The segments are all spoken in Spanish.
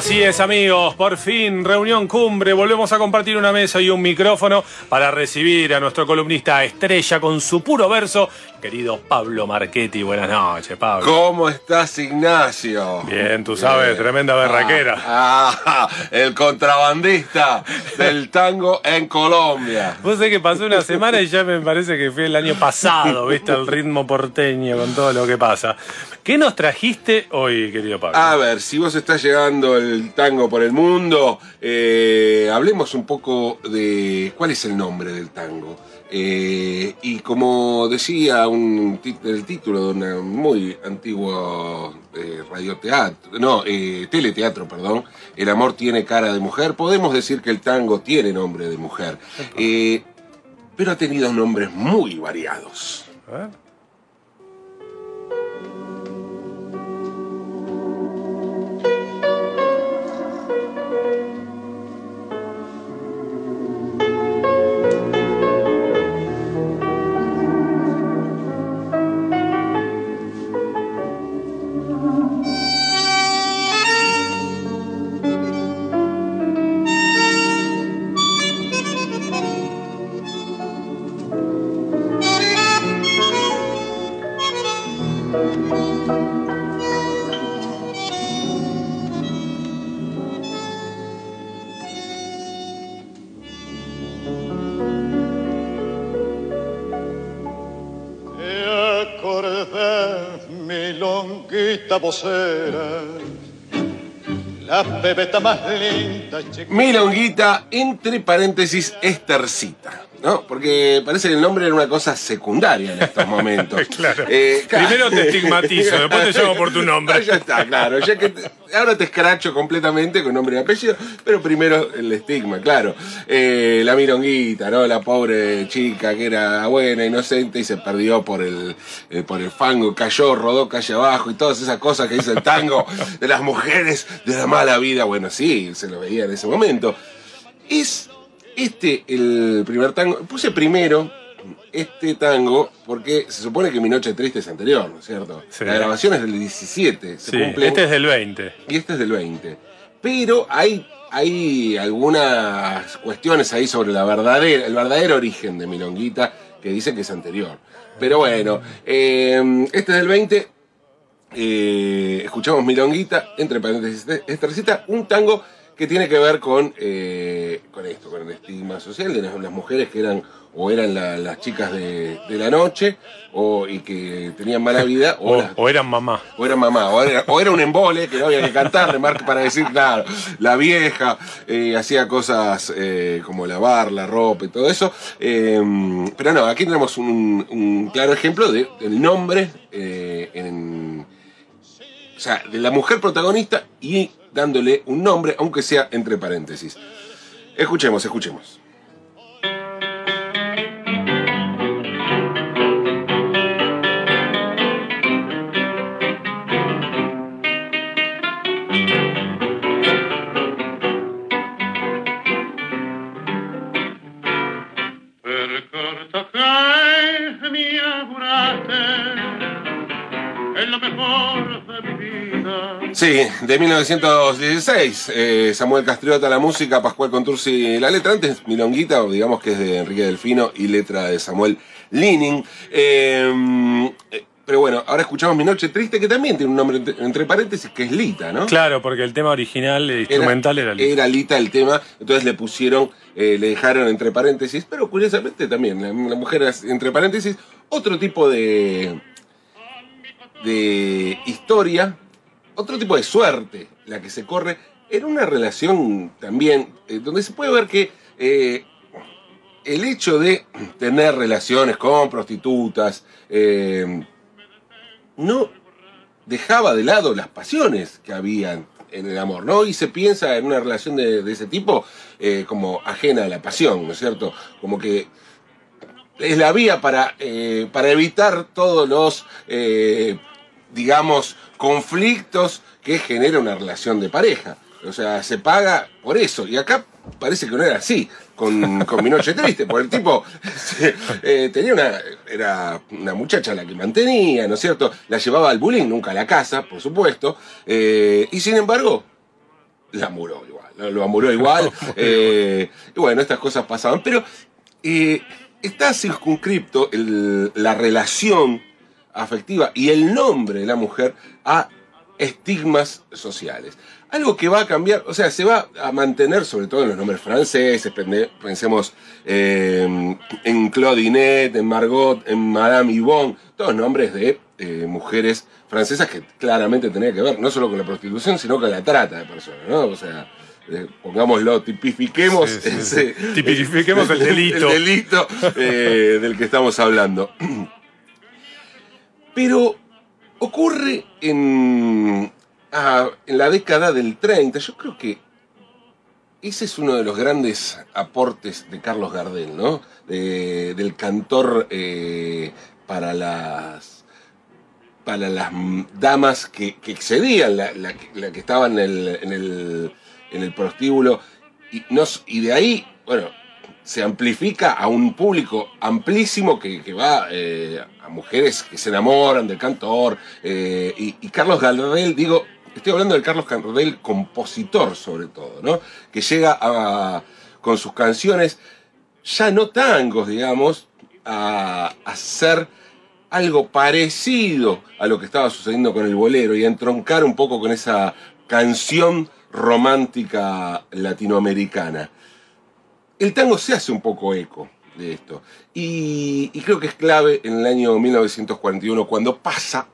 Así es, amigos, por fin, reunión cumbre, volvemos a compartir una mesa y un micrófono para recibir a nuestro columnista estrella con su puro verso, querido Pablo Marchetti. Buenas noches, Pablo. ¿Cómo estás, Ignacio? Bien, tú sabes, tremenda berraquera. Ah, ah, el contrabandista del tango en Colombia. Vos sé que pasó una semana y ya me parece que fue el año pasado, viste, el ritmo porteño con todo lo que pasa. ¿Qué nos trajiste hoy, querido Pablo? A ver, si vos estás llegando el tango por el mundo, eh, hablemos un poco de cuál es el nombre del tango. Eh, y como decía un el título de un muy antiguo eh, radioteatro, no, teleteatro, perdón, El amor tiene cara de mujer, podemos decir que el tango tiene nombre de mujer, pero ha tenido nombres muy variados. Ver. la pebeta más linda. Milonguita, entre paréntesis, estercita. ¿No? Porque parece que el nombre era una cosa secundaria en estos momentos. claro. Eh, Primero te estigmatizo, después te llamo por tu nombre. ya está, claro. Ya que ahora te escracho completamente con nombre y apellido, pero primero el estigma, claro. Eh, la mironguita, ¿no? La pobre chica que era buena, inocente y se perdió por el, eh, por el fango, cayó, rodó calle abajo y todas esas cosas que dice el tango de las mujeres de la mala vida. Bueno, sí, se lo veía en ese momento. Es este, el primer tango, puse primero este tango porque se supone que Mi Noche Triste es anterior, ¿no es cierto? La grabación es del 17, se cumple. Este es del 20. Y este es del 20. Pero hay, hay algunas cuestiones ahí sobre la verdadera, el verdadero origen de Milonguita que dicen que es anterior. Pero bueno, eh, este es del 20. Eh, escuchamos Milonguita, entre paréntesis, esta recita, un tango que tiene que ver con, eh, con esto, con el estigma social de las, mujeres que eran o eran las chicas de, la noche o, y que tenían mala vida o, eran mamá. O eran mamá, o era, un embole que no había que cantar, remarque para decir, claro, la vieja eh, hacía cosas eh, como lavar la ropa y todo eso. pero no, aquí tenemos un, claro ejemplo del nombre en, o sea, de la mujer protagonista y dándole un nombre, aunque sea entre paréntesis. Escuchemos, escuchemos. Sí, de 1916. Eh, Samuel Castriota la música, Pascual Contursi la letra. Antes Milonguita, digamos que es de Enrique Delfino y letra de Samuel Lining. Eh, pero bueno, ahora escuchamos Mi Noche Triste, que también tiene un nombre entre, paréntesis, que es Lita, ¿no? Claro, porque el tema original, el instrumental era, Lita. Era Lita el tema, entonces le pusieron, eh, le dejaron entre paréntesis, pero curiosamente también, la, mujer entre paréntesis, otro tipo de, de historia otro tipo de suerte la que se corre en una relación también eh, donde se puede ver que eh, el hecho de tener relaciones con prostitutas eh, no dejaba de lado las pasiones que habían en el amor, ¿no? Y se piensa en una relación de, de ese tipo como ajena a la pasión, ¿no es cierto? Como que es la vía para, para evitar todos los, digamos, conflictos que genera una relación de pareja. O sea, se paga por eso. Y acá parece que no era así con, con Mi Noche Triste, porque el tipo eh, tenía una, era una muchacha la que mantenía, ¿no es cierto? La llevaba al bullying, nunca a la casa, por supuesto. eh, y sin embargo, la muró igual, lo, lo amuró igual. eh, y bueno, estas cosas pasaban. Pero eh, está circunscripto el- la relación afectiva y el nombre de la mujer a estigmas sociales. Algo que va a cambiar, o sea, se va a mantener sobre todo en los nombres franceses, pensemos eh, en Claudinette, en Margot, en Madame Yvonne, todos nombres de eh, mujeres francesas que claramente tenían que ver no solo con la prostitución, sino con la trata de personas, ¿no? O sea, eh, pongámoslo, tipifiquemos, Sí, sí, ese- Tipifiquemos el delito. el delito eh, del que estamos hablando. Pero ocurre en, ah, en la década del 30, yo creo que ese es uno de los grandes aportes de Carlos Gardel, ¿no? De- del cantor eh, para las para las damas que, que excedían la, la la que estaban en el, en el, en el prostíbulo y, no, y de ahí, bueno, se amplifica a un público amplísimo que, va eh, a mujeres que se enamoran del cantor. eh, y, Carlos Gardel, digo, estoy hablando de Carlos Gardel, compositor sobre todo, ¿no? Que llega a, con sus canciones, ya no tangos, digamos, a hacer algo parecido a lo que estaba sucediendo con el bolero y a entroncar un poco con esa canción romántica latinoamericana el tango se hace un poco eco de esto. Y, creo que es clave en el año 1941 cuando pasa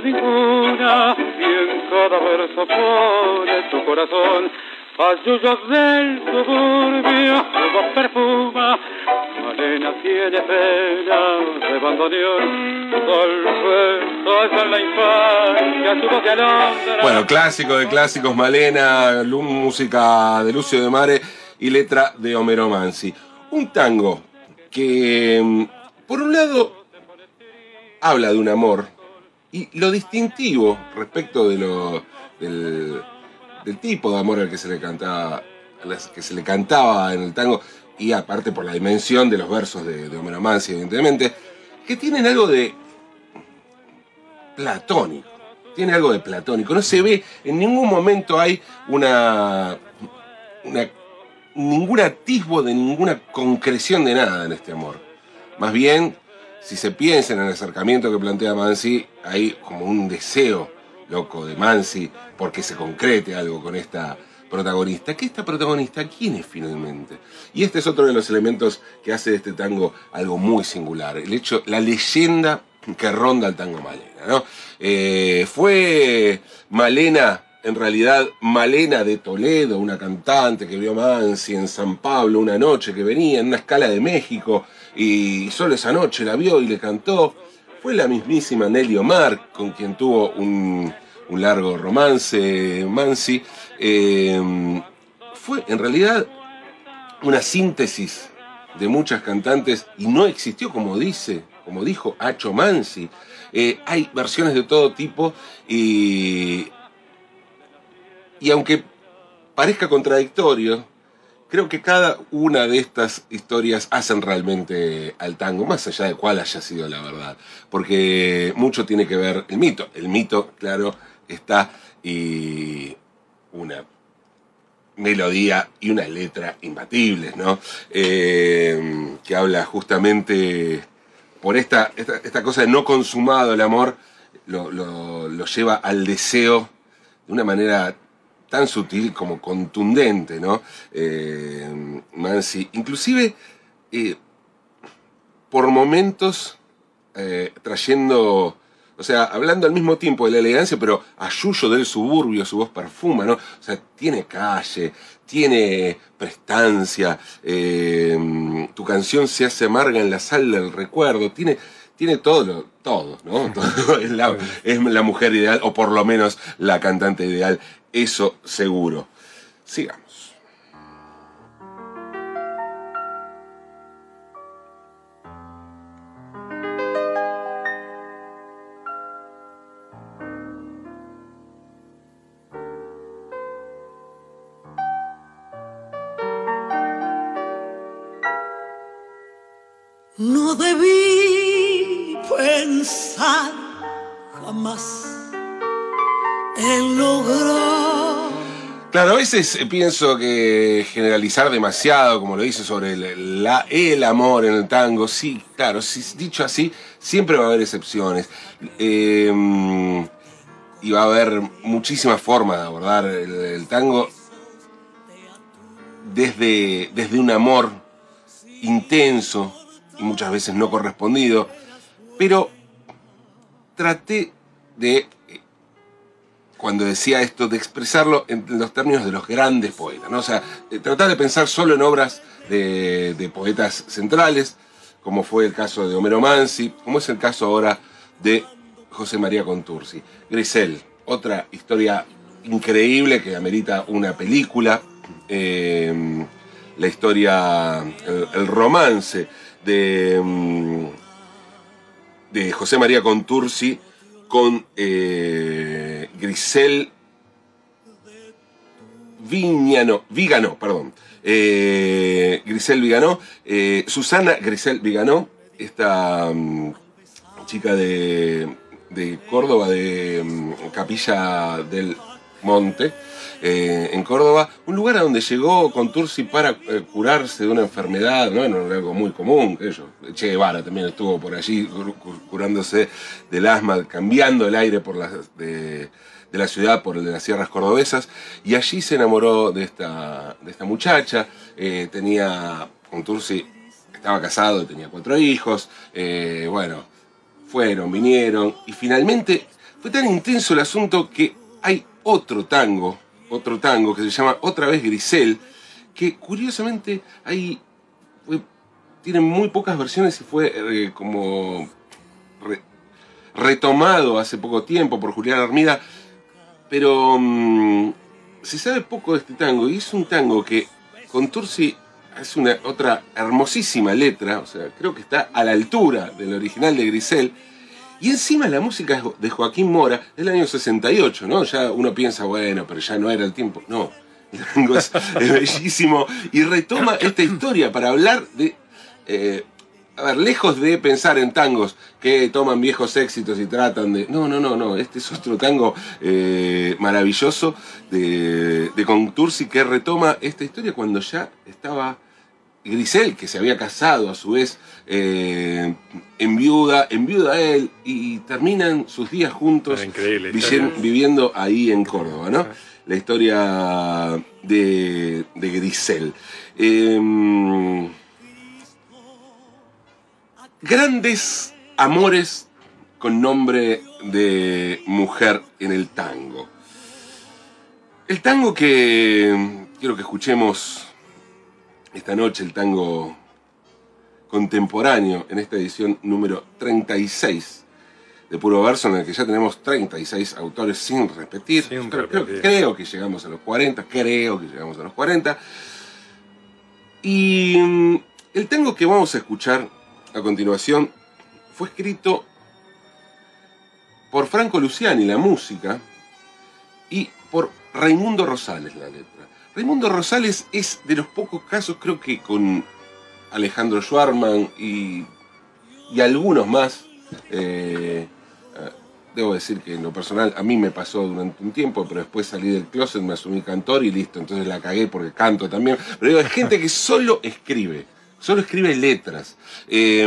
ninguna y en cada verso pone tu corazón Ayuyos del suburbio, su voz perfuma Malena tiene pena de bandoneón Golpe en la infancia, su voz de alondra Bueno, clásico de clásicos, Malena, música de Lucio de Mare y letra de Homero Mansi. Un tango que, mm, por un lado, habla de un amor y lo distintivo respecto de lo, del, tipo de amor al que se le cantaba, que se le cantaba en el tango y aparte por la dimensión de los versos de, de Mansi, evidentemente, que tienen algo de platónico. Tiene algo de platónico. No se ve, en ningún momento hay una, una ningún atisbo de ninguna concreción de nada en este amor. Más bien, si se piensa en el acercamiento que plantea Mansi, hay como un deseo loco de Mansi porque se concrete algo con esta protagonista. ¿Qué esta protagonista? ¿Quién es finalmente? Y este es otro de los elementos que hace de este tango algo muy singular. El hecho, la leyenda que ronda el tango Malena, ¿no? Eh, fue Malena, en realidad Malena de Toledo, una cantante que vio a Mansi en San Pablo una noche que venía en una escala de México y solo esa noche la vio y le cantó. Fue la mismísima Nelly Omar con quien tuvo un, largo romance Mansi. Eh, fue en realidad una síntesis de muchas cantantes y no existió como dice, como dijo Acho Mansi. Eh, hay versiones de todo tipo y, y aunque parezca contradictorio, creo que cada una de estas historias hacen realmente al tango, más allá de cuál haya sido la verdad, porque mucho tiene que ver el mito. El mito, claro, está una melodía y una letra imbatibles, ¿no? Eh, que habla justamente por esta, esta, cosa de no consumado el amor, lo, lo lleva al deseo de una manera tan sutil como contundente, ¿no? Eh, Mansi, inclusive eh, por momentos eh, trayendo, o sea, hablando al mismo tiempo de la elegancia, pero a Yuyo del suburbio, su voz perfuma, ¿no? O sea, tiene calle, tiene prestancia, tu canción se hace amarga en la sal del recuerdo, tiene tiene todo, todo, ¿no? es, la, es, la, mujer ideal, o por lo menos la cantante ideal. Eso seguro. Sigamos. No debí pensar jamás en lograr Claro, a veces pienso que generalizar demasiado, como lo dice sobre el, el amor en el tango, sí, claro, dicho así, siempre va a haber excepciones. Em, y va a haber muchísimas formas de abordar el, tango desde, desde un amor intenso y muchas veces no correspondido, pero traté de cuando decía esto, de expresarlo en los términos de los grandes poetas, ¿no? O sea, tratar de pensar solo en obras de, poetas centrales, como fue el caso de Homero Mansi, como es el caso ahora de José María Contursi. Grisel, otra historia increíble que amerita una película, eh, la historia, el, romance de, mm, de José María Contursi con eh, Grisel Viñano, Vigano, perdón. Eh, Grisel Vigano, eh, Susana Grisel Vigano, esta mm, chica de, de, Córdoba, de mm, Capilla del Monte, eh, en Córdoba, un lugar a donde llegó con Tursi para eh, curarse de una enfermedad, ¿no? Era algo muy común, ellos. Che Guevara también estuvo por allí curándose del asma, cambiando el aire por de, la ciudad por el de las sierras cordobesas, y allí se enamoró de esta, de esta muchacha, eh, tenía, con Tursi estaba casado, tenía cuatro hijos, bueno, fueron, vinieron, y finalmente fue tan intenso el asunto que hay otro tango otro tango que se llama Otra vez Grisel, que curiosamente hay, tiene muy pocas versiones y fue eh, como retomado hace poco tiempo por Julián Armida, pero mm, se sabe poco de este tango y es un tango que con Tursi es una otra hermosísima letra, o sea, creo que está a la altura del original de Grisel y encima la música de Joaquín Mora del año 68, ¿no? Ya uno piensa, bueno, pero ya no era el tiempo. No, es, es bellísimo y retoma esta historia para hablar de... Eh, a ver, lejos de pensar en tangos que toman viejos éxitos y tratan de... No, no, no, no, este es otro tango eh, maravilloso de, de Contursi que retoma esta historia cuando ya estaba Grisel, que se había casado a su vez eh, en viuda, en viuda a él, y terminan sus días juntos viviendo ahí en Córdoba, ¿no? La historia de, Grisel. Em, grandes amores con nombre de mujer en el tango. El tango que quiero que escuchemos esta noche el tango contemporáneo en esta edición número 36 de Puro Verso, en el que ya tenemos 36 autores sin repetir. Creo, que llegamos a los 40, creo que llegamos a los 40. Y mm, el tango que vamos a escuchar a continuación fue escrito por Franco Luciani, la música, y por Raimundo Rosales, la letra. Raimundo Rosales es de los pocos casos, creo que con Alejandro Schwarman y, y algunos más, eh, eh, debo decir que en lo personal a mí me pasó durante un tiempo, pero después salí del closet, me asumí cantor y listo, entonces la cagué porque canto también. Pero digo, hay gente que solo escribe, solo escribe letras. Eh,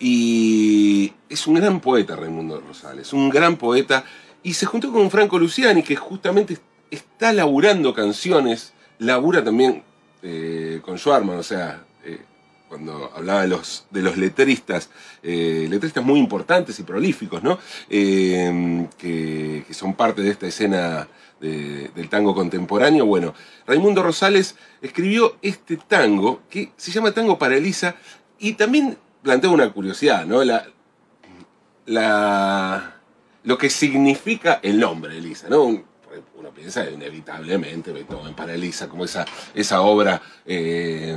y es un gran poeta Raimundo Rosales, un gran poeta. Y se juntó con Franco Luciani, que justamente está laburando canciones, labura también eh, con Schwarman, o sea, eh, cuando hablaba de los, letristas, eh, letristas muy importantes y prolíficos, ¿no? Que, son parte de esta escena de- del tango contemporáneo. Bueno, Raimundo Rosales escribió este tango que se llama Tango para Elisa y también plantea una curiosidad, ¿no? La, lo que significa el nombre Elisa, ¿no? Un- Uno piensa inevitablemente Beethoven para Elisa, como esa, esa obra eh,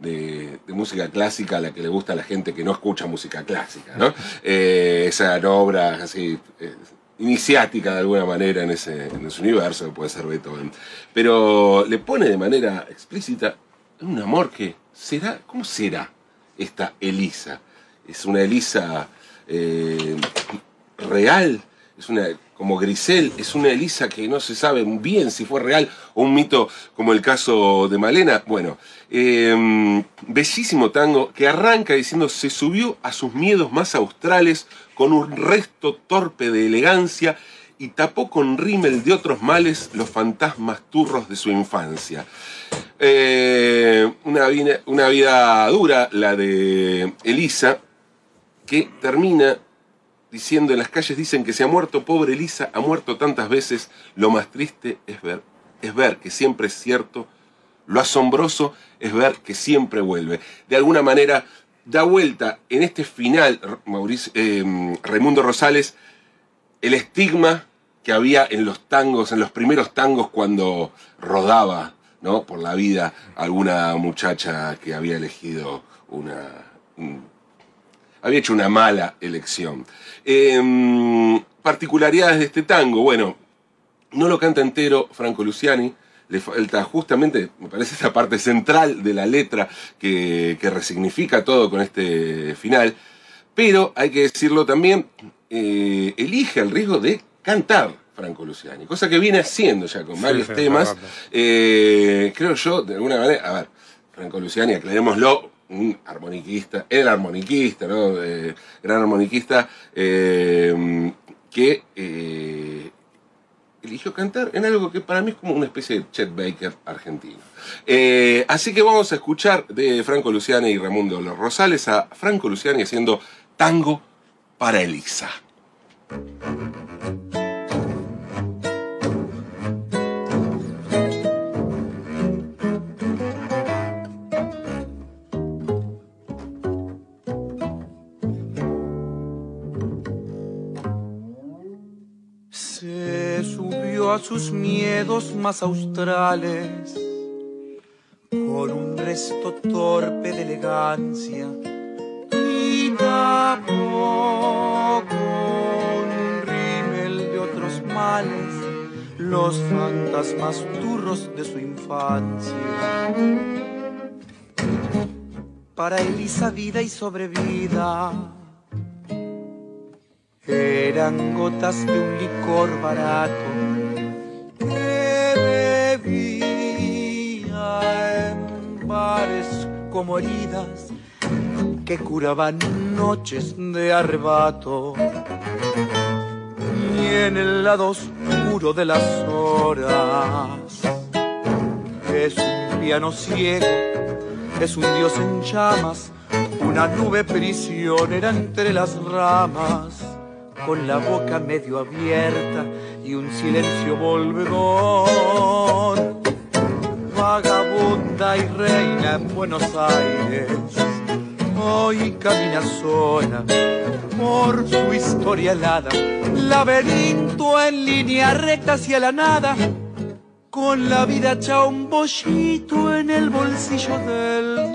de, de música clásica a la que le gusta a la gente que no escucha música clásica, ¿no? Eh, esa obra así eh, iniciática de alguna manera en ese, en ese universo que puede ser Beethoven. Pero le pone de manera explícita un amor que será, ¿cómo será esta Elisa? Es una Elisa eh, real, es una como Grisel, es una Elisa que no se sabe bien si fue real o un mito como el caso de Malena. Bueno, eh, bellísimo tango que arranca diciendo se subió a sus miedos más australes con un resto torpe de elegancia y tapó con rímel de otros males los fantasmas turros de su infancia. Eh, una vida dura, la de Elisa, que termina diciendo en las calles dicen que se ha muerto pobre Elisa, ha muerto tantas veces, lo más triste es ver, es ver que siempre es cierto, lo asombroso es ver que siempre vuelve. De alguna manera da vuelta en este final, Mauricio, eh, Raimundo Rosales, el estigma que había en los tangos, en los primeros tangos cuando rodaba ¿no? por la vida alguna muchacha que había elegido una... un- había hecho una mala elección. Eh, particularidades de este tango, bueno, no lo canta entero Franco Luciani, le falta justamente, me parece, esta parte central de la letra que, que resignifica todo con este final, pero hay que decirlo también, eh, elige el riesgo de cantar Franco Luciani, cosa que viene haciendo ya con varios sí, temas. Eh, creo yo, de alguna manera, a ver, Franco Luciani, aclarémoslo, un armoniquista, el armoniquista, ¿no? Eh, gran armoniquista, eh, que eh, eligió cantar en algo que para mí es como una especie de Chet Baker argentino. Así que vamos a escuchar de Franco Luciani y Raimundo Los Rosales a Franco Luciani haciendo tango para Elisa. Sus miedos más australes con un resto torpe de elegancia y tapó con un rímel de otros males los fantasmas turros de su infancia. Para Elisa vida y sobrevida eran gotas de un licor barato en bares como heridas que curaban noches de arrebato. Y en el lado oscuro de las horas es un piano ciego, es un dios en llamas, una nube prisionera entre las ramas, con la boca medio abierta y un silencio volvedor. Vagabunda y reina en Buenos Aires, hoy camina sola por su historia helada, laberinto en línea recta hacia la nada con la vida hecha un bollito en el bolsillo del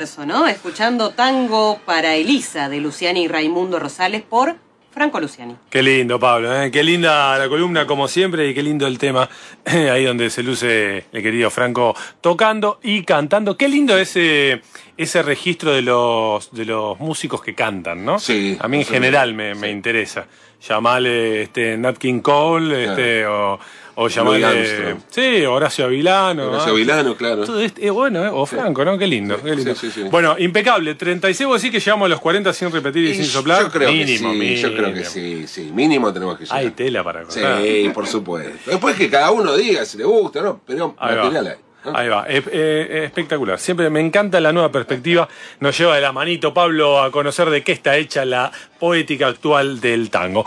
¿no? Escuchando Tango para Elisa de Luciani y Raimundo Rosales por Franco Luciani. Qué lindo, Pablo, ¿eh? qué linda la columna como siempre y qué lindo el tema, ahí donde se luce el querido Franco tocando y cantando. Qué lindo ese, ese registro de los, de los músicos que cantan, ¿no? Sí, A mí en general me, sí. me interesa. Llamale este, Nat King Cole, este, o, o llamale... Sí, Horacio Avilano. Horacio ¿no? Vilano, claro. Todo este- eh, bueno, eh, o Franco, ¿no? Qué lindo, Sí, qué lindo. sí, sí, sí. Bueno, impecable. 36, vos decís que llegamos a los 40 sin repetir y, Y sin soplar. Yo creo mínimo, que sí, yo creo que mínimo. sí, sí. Mínimo tenemos que llegar. Hay tela para contar. Sí, por supuesto. Después que cada uno diga si le gusta, ¿no? Pero material hay. Ahí va, espectacular. Siempre me encanta la nueva perspectiva. Nos lleva de la manito, Pablo, a conocer de qué está hecha la poética actual del tango.